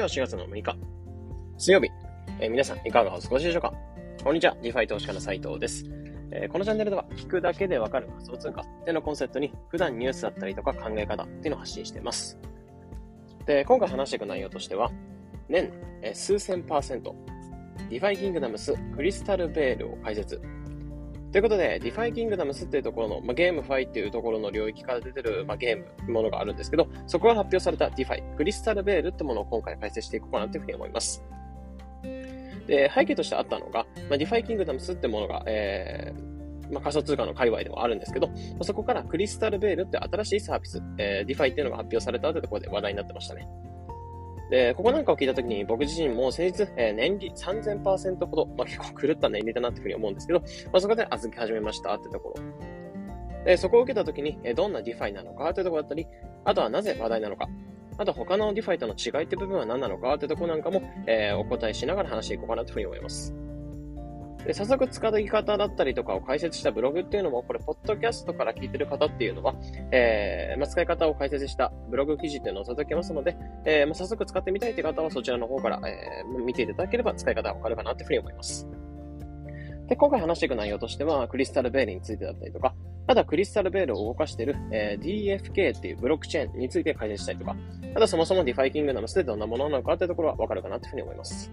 日は4月の6日、水曜日。えー、皆さんいかがお過ごしでしょうか？こんにちは。 DeFi 投資家の斉藤です。えー、このチャンネルでは聞くだけでわかる仮想通貨ってのコンセプトに普段ニュースだったりとか考え方っていうのを発信しています。で、今回話していく内容としては、年、え、数千パーセント、 DeFi Kingdoms クリスタルベールを解説ということで、 DeFi Kingdoms っていうところの、まあ、 GameFi っていうところの領域から出てる、まあ、ゲームものがあるんですけど、そこが発表された DeFi、クリスタルベールってものを今回解説していこうかなというふうに思います。で、背景としてあったのが、まあ、 DeFi Kingdoms ってものが、えー、まあ、仮想通貨の界隈でもあるんですけど、まあ、そこからクリスタルベールって新しいサービス、えー、 DeFi っていうのが発表されたというところで話題になってましたね。で、ここなんかを聞いたときに僕自身も先日、えー、年利3000%ほど、まあ、結構狂った年利だなっていうふうに思うんですけど、まあ、そこで預け始めましたってところ。で、そこを受けたときに、えー、どんな DeFi なのかというところだったり、あとはなぜ話題なのか、あと他の DeFi との違いって部分は何なのかってとこなんかも、えー、お答えしながら話していこうかなというふうに思います。で、早速使い方だったりとかを解説したブログっていうのも、これ、ポッドキャストから聞いてる方っていうのは、えー、まあ、使い方を解説したブログ記事っていうのを届けますので、えー、まあ、早速使ってみたいという方はそちらの方から、えー、見ていただければ使い方がわかるかなというふうに思います。で、今回話していく内容としては、クリスタルベールについてだったりとか、あとはクリスタルベールを動かしている、えー、DFK っていうブロックチェーンについて解説したりとか、あとそもそも DeFi Kingdoms ってどんなものなのかっていうところはわかるかなというふうに思います。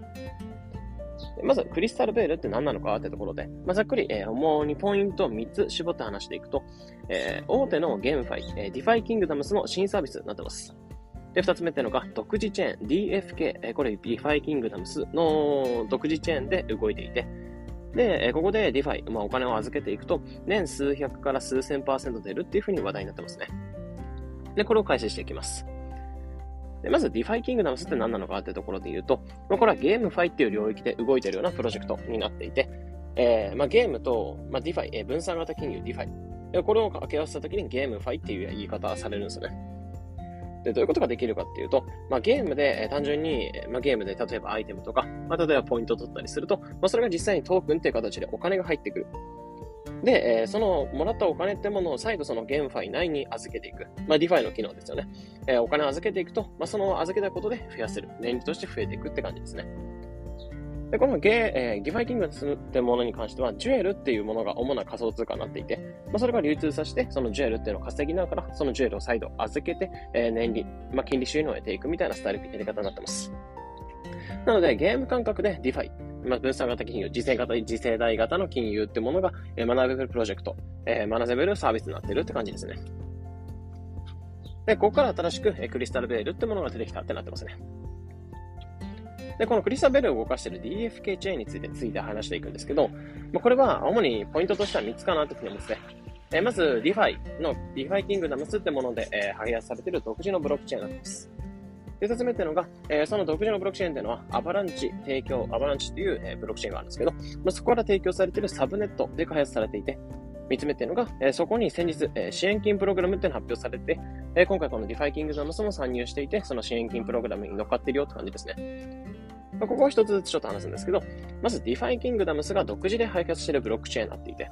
まず、クリスタルベールって何なのかってところで、まあ、ざっくり、えー、主にポイントを3つ絞って話していくと、えー、大手の GameFi、えー、 DeFi Kingdoms の新サービスになってます。で、二つ目ってのが、独自チェーン、DFK、えー、これ、 DeFi Kingdoms の独自チェーンで動いていて、で、ここで DeFi、まあ、お金を預けていくと、年数百から数千パーセント出るっていうふうに話題になってますね。で、これを解説していきます。でまず、 DeFi Kingdoms って何なのかってところで言うと、まあ、これは GameFi っていう領域で動いているようなプロジェクトになっていて、えーまあ、ゲームと、まあ、 DeFi、えー、分散型金融 DeFi。これを掛け合わせたときに GameFi っていう言い方されるんですよね。で、どういうことができるかっていうと、まあ、ゲームで、えー、単純に、まあ、ゲームで例えばアイテムとか、まあ、例えばポイントを取ったりすると、まあ、それが実際にトークンっていう形でお金が入ってくる。で、えー、そのもらったお金ってものを再度その GameFi 内に預けていく。まあ、 DeFi の機能ですよね。えー、お金を預けていくと、まあ、その預けたことで増やせる。年利として増えていくって感じですね。で、このゲー、えー、 DeFi King ってものに関しては、ジュエルっていうものが主な仮想通貨になっていて、まあ、それが流通させて、そのジュエルっていうのを稼ぎながら、そのジュエルを再度預けて、えー、年利、まあ、金利収入を得ていくみたいなスタイル、やり方になってます。なので、ゲーム感覚で DeFi、まあ、分散型金融、次世型、次世代型の金融ってものが、えー、学べるプロジェクト、えー、学べるサービスになってるって感じですね。で、ここから新しく、えー、クリスタルベールってものが出てきたってなってますね。で、このクリスタルベールを動かしている DFK チェーンについてついて話していくんですけど、まあ、これは主にポイントとしては3つかなというふうに思いますね。えー、まず、DeFi の DeFi キングダムスってもので、えー、開発されている独自のブロックチェーンになってます。で、二つ目っていうのが、えー、その独自のブロックチェーンっていうのは、 Avalanche 提供、 Avalanche っていう、えー、ブロックチェーンがあるんですけど、まあ、そこから提供されているサブネットで開発されていて、三つ目っていうのが、えー、そこに先日、えー、支援金プログラムっていうのが発表されて、えー、今回この DeFi Kingdoms も参入していて、その支援金プログラムに乗っかっているよって感じですね。まあ、ここは一つずつちょっと話すんですけど、まず DeFi Kingdoms が独自で開発しているブロックチェーンになっていて、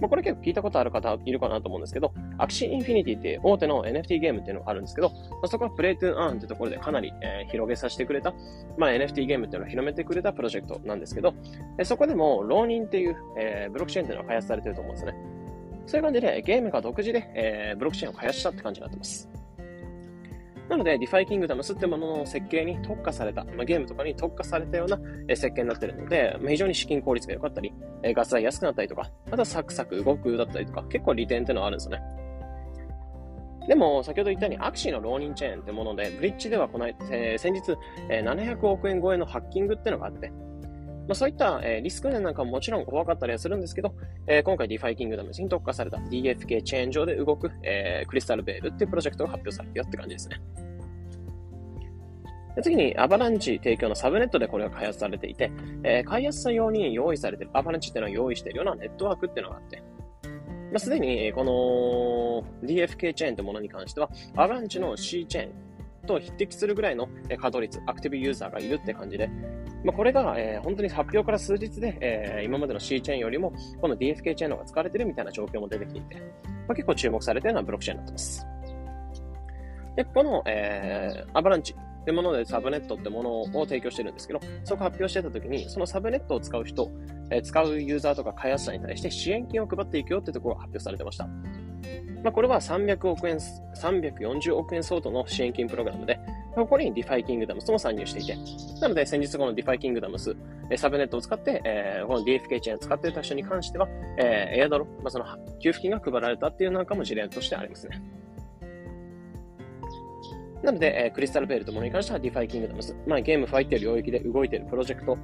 まあ、これ結構聞いたことある方いるかなと思うんですけど、Axie Infinity っていう大手の NFT ゲームっていうのがあるんですけど、まあ、そこは Play to Earn ってところでかなり、えー、広げさせてくれた、まあ、NFT ゲームっていうのを広めてくれたプロジェクトなんですけど、えそこでも Ronin っていう、えー、ブロックチェーンっていうのが開発されてると思うんですね。そういう感じでゲームが独自で、えー、ブロックチェーンを開発したって感じになってます。なので、 DeFi Kingdoms ってものの設計に特化された、まあ、ゲームとかに特化されたような、設計になってるので、まあ、非常に資金効率が良かったり、えガス代安くなったりとか、あとサクサク動くだったりとか、結構利点っていうのはあるんですよね。でも、先ほど言ったように、アクシーの浪人チェーンってもので、ブリッジではこの、えー、先日、え、700億円超えのハッキングってのがあって、まあ、そういった、えー、リスク面なんかももちろん怖かったりはするんですけど、えー、今回 DeFi キングダムに特化された DFK チェーン上で動く、えー、クリスタルベールっていうプロジェクトが発表されてるって感じですね。次に、アバランチ提供のサブネットでこれが開発されていて、えー、開発者用に用意されている、アバランチっていうのを用意しているようなネットワークっていうのがあって、まあ、すでに、この DFK チェーンというものに関しては、アバランチの C チェーンと匹敵するぐらいの稼働率、アクティブユーザーがいるって感じで、まあ、これが、えー、本当に発表から数日で、えー、今までの C チェーンよりも、この DFK チェーンの方が使われてるみたいな状況も出てきていて、まあ、結構注目されてるようなブロックチェーンになってます。で、この、えー、アバランチってものでサブネットってものを提供してるんですけど、そこ発表してた時に、そのサブネットを使う人、えー、使うユーザーとか開発者に対して支援金を配っていくよってところが発表されてました。まあ、これは300億円、340億円相当の支援金プログラムで、ここに DeFi Kingdoms も参入していて、なので先日この DeFi Kingdoms、サブネットを使って、えー、この DFK チェーンを使っていた人に関しては、えー、エアドロ、まあ、その給付金が配られたっていうなんかも事例としてありますね。なので、えー、クリスタルベールとものに関しては DeFi Kingdoms、まあ、ゲームファイっていう領域で動いているプロジェクト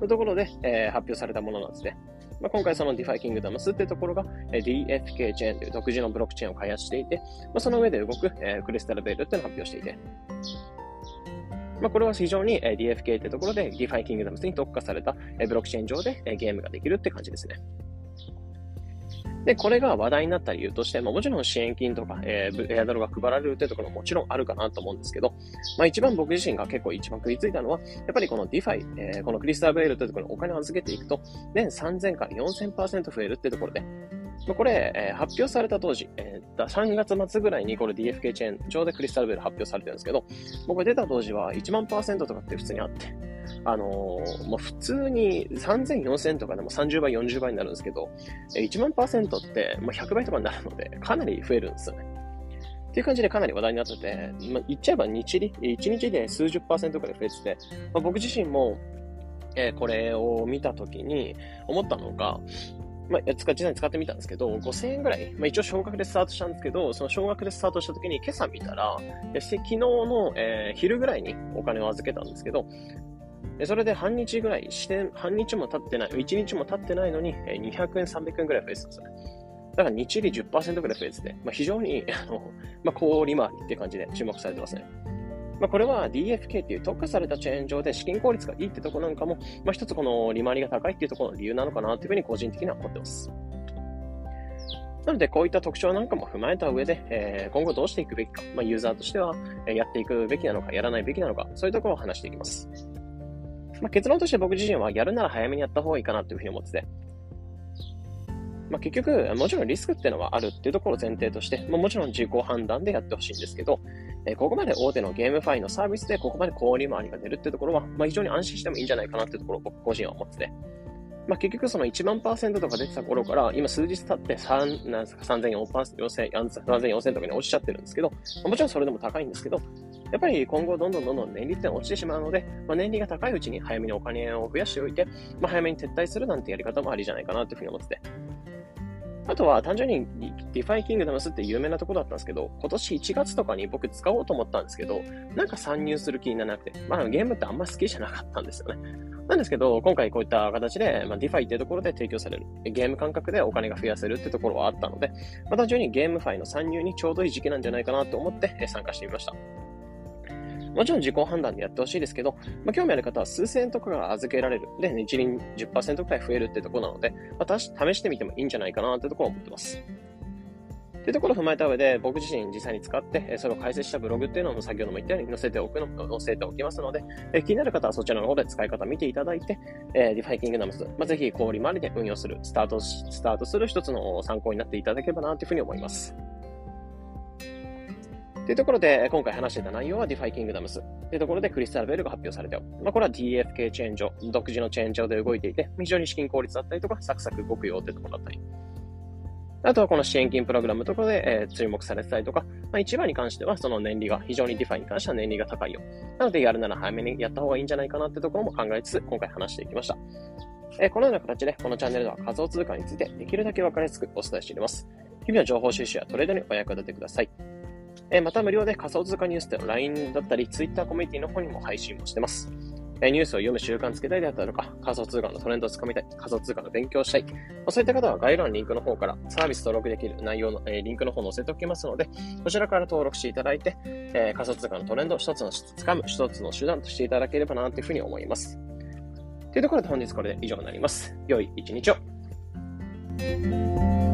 のところで、えー、発表されたものなんですね。まあ、今回その DeFi Kingdoms っていうところが、DFK チェーンという独自のブロックチェーンを開発していて、まあ、その上で動く、え、クリスタルベールっていうのを発表していて、まあ、これは非常に DFK ってところで DeFi Kingdoms に特化されたブロックチェーン上でゲームができるって感じですね。で、これが話題になった理由として、まあ、もちろん支援金とか、えー、エアドロが配られるっていうところももちろんあるかなと思うんですけど、まあ、一番僕自身が結構一番食いついたのは、やっぱりこの DeFi、えー、このクリスタルベールというところにお金を預けていくと、年3000から4000%増えるってところで、これ、えー、発表された当時、えー、3月末ぐらいにこれ DFK チェーン上でクリスタルベル発表されてるんですけど、僕が出た当時は1万パーセントとかって普通にあって、あのー、もう普通に3000、4000とかでも30倍、40倍になるんですけど、1万パーセントって、まあ、100倍とかになるので、かなり増えるんですよね。っていう感じでかなり話題になってて、まあ、言っちゃえば日利、1日で数十パーセントくらい増えてて、まあ、僕自身も、えー、これを見たときに思ったのが、まあ、実際に使ってみたんですけど、5000円ぐらい、まあ、一応少額でスタートしたんですけど、その少額でスタートした時に今朝見たら、昨日の、えー、昼ぐらいにお金を預けたんですけど、それで半日ぐらいして、半日も経ってない、1日も経ってないのに、200円、300円ぐらい増えてたんですよね。だから日利10%ぐらい増えてて、まあ、非常に、あの、まあ、高利回りっていう感じで注目されてますね。まあ、これは DFK っていう特化されたチェーン上で資金効率がいいってとこなんかも、まあ、一つこの利回りが高いっていうところの理由なのかなというふうに個人的には思ってます。なので、こういった特徴なんかも踏まえた上で、えー、今後どうしていくべきか、まあ、ユーザーとしては、えやっていくべきなのか、やらないべきなのか、そういうところを話していきます。まあ、結論として僕自身はやるなら早めにやった方がいいかなというふうに思ってて、まあ、結局、もちろんリスクっていうのはあるっていうところを前提として、まあ、もちろん自己判断でやってほしいんですけど、えー、ここまで大手のゲームファイのサービスでここまで小売回りが出るっていうところは、まあ、非常に安心してもいいんじゃないかなっていうところを僕個人は思ってて。まあ、結局その1万パーセントとか出てた頃から、今数日経って3、なんですか、3400、4000とかに落ちちゃってるんですけど、もちろんそれでも高いんですけど、やっぱり今後どんどんどんどん年利って落ちてしまうので、まあ、年利が高いうちに早めにお金を増やしておいて、まあ、早めに撤退するなんてやり方もありじゃないかなというふうに思ってて。あとは単純に DeFi Kingdoms って有名なとこだったんですけど、今年1月とかに僕使おうと思ったんですけど、なんか参入する気にならなくて、まあゲームってあんま好きじゃなかったんですよね。なんですけど、今回こういった形で、まあ、DeFi っていうところで提供される、ゲーム感覚でお金が増やせるってところはあったので、まあ、単純にゲームファイの参入にちょうどいい時期なんじゃないかなと思って参加してみました。もちろん自己判断でやってほしいですけど、まあ、興味ある方は数千円とかが預けられる。で、年利10%くらい増えるってとこなので、まあ、試してみてもいいんじゃないかなってところを思ってます。というところを踏まえた上で、僕自身実際に使って、それを解説したブログっていうのも先ほども言ったように載せておくの、載せておきますので、え気になる方はそちらの方で使い方見ていただいて、え、 DeFi Kingdoms、まあ、ぜひ高利回りで運用する、スタートスタートする一つの参考になっていただければなというふうに思います。というところで、今回話してた内容は DeFi Kingdoms というところでクリスタルベルが発表されてまあ、これは DFK チェーン上、独自のチェーン上で動いていて、非常に資金効率だったりとか、サクサク動くよってところだったり。あとはこの支援金プログラムとかで、えー、注目されてたりとか、まあ、一番に関してはその年利が、非常に DeFi に関しては年利が高いよ。なのでやるなら早めにやった方がいいんじゃないかなってところも考えつつ、今回話していきました。えー、このような形で、このチャンネルでは仮想通貨についてできるだけ分かりやすくお伝えしています。日々の情報収集やトレードにお役立てください。えまた無料で仮想通貨ニュースでの LINE だったり、Twitter コミュニティの方にも配信もしてます。えニュースを読む習慣つけたいであったりとか、仮想通貨のトレンドをつかみたい、仮想通貨の勉強したい、まあ、そういった方は概要欄のリンクの方からサービス登録できる内容の、えリンクの方を載せておきますので、こちらから登録していただいて、え仮想通貨のトレンドを一つのつかむ一つの手段としていただければなというふうに思います。というところで本日これで以上になります。良い一日を。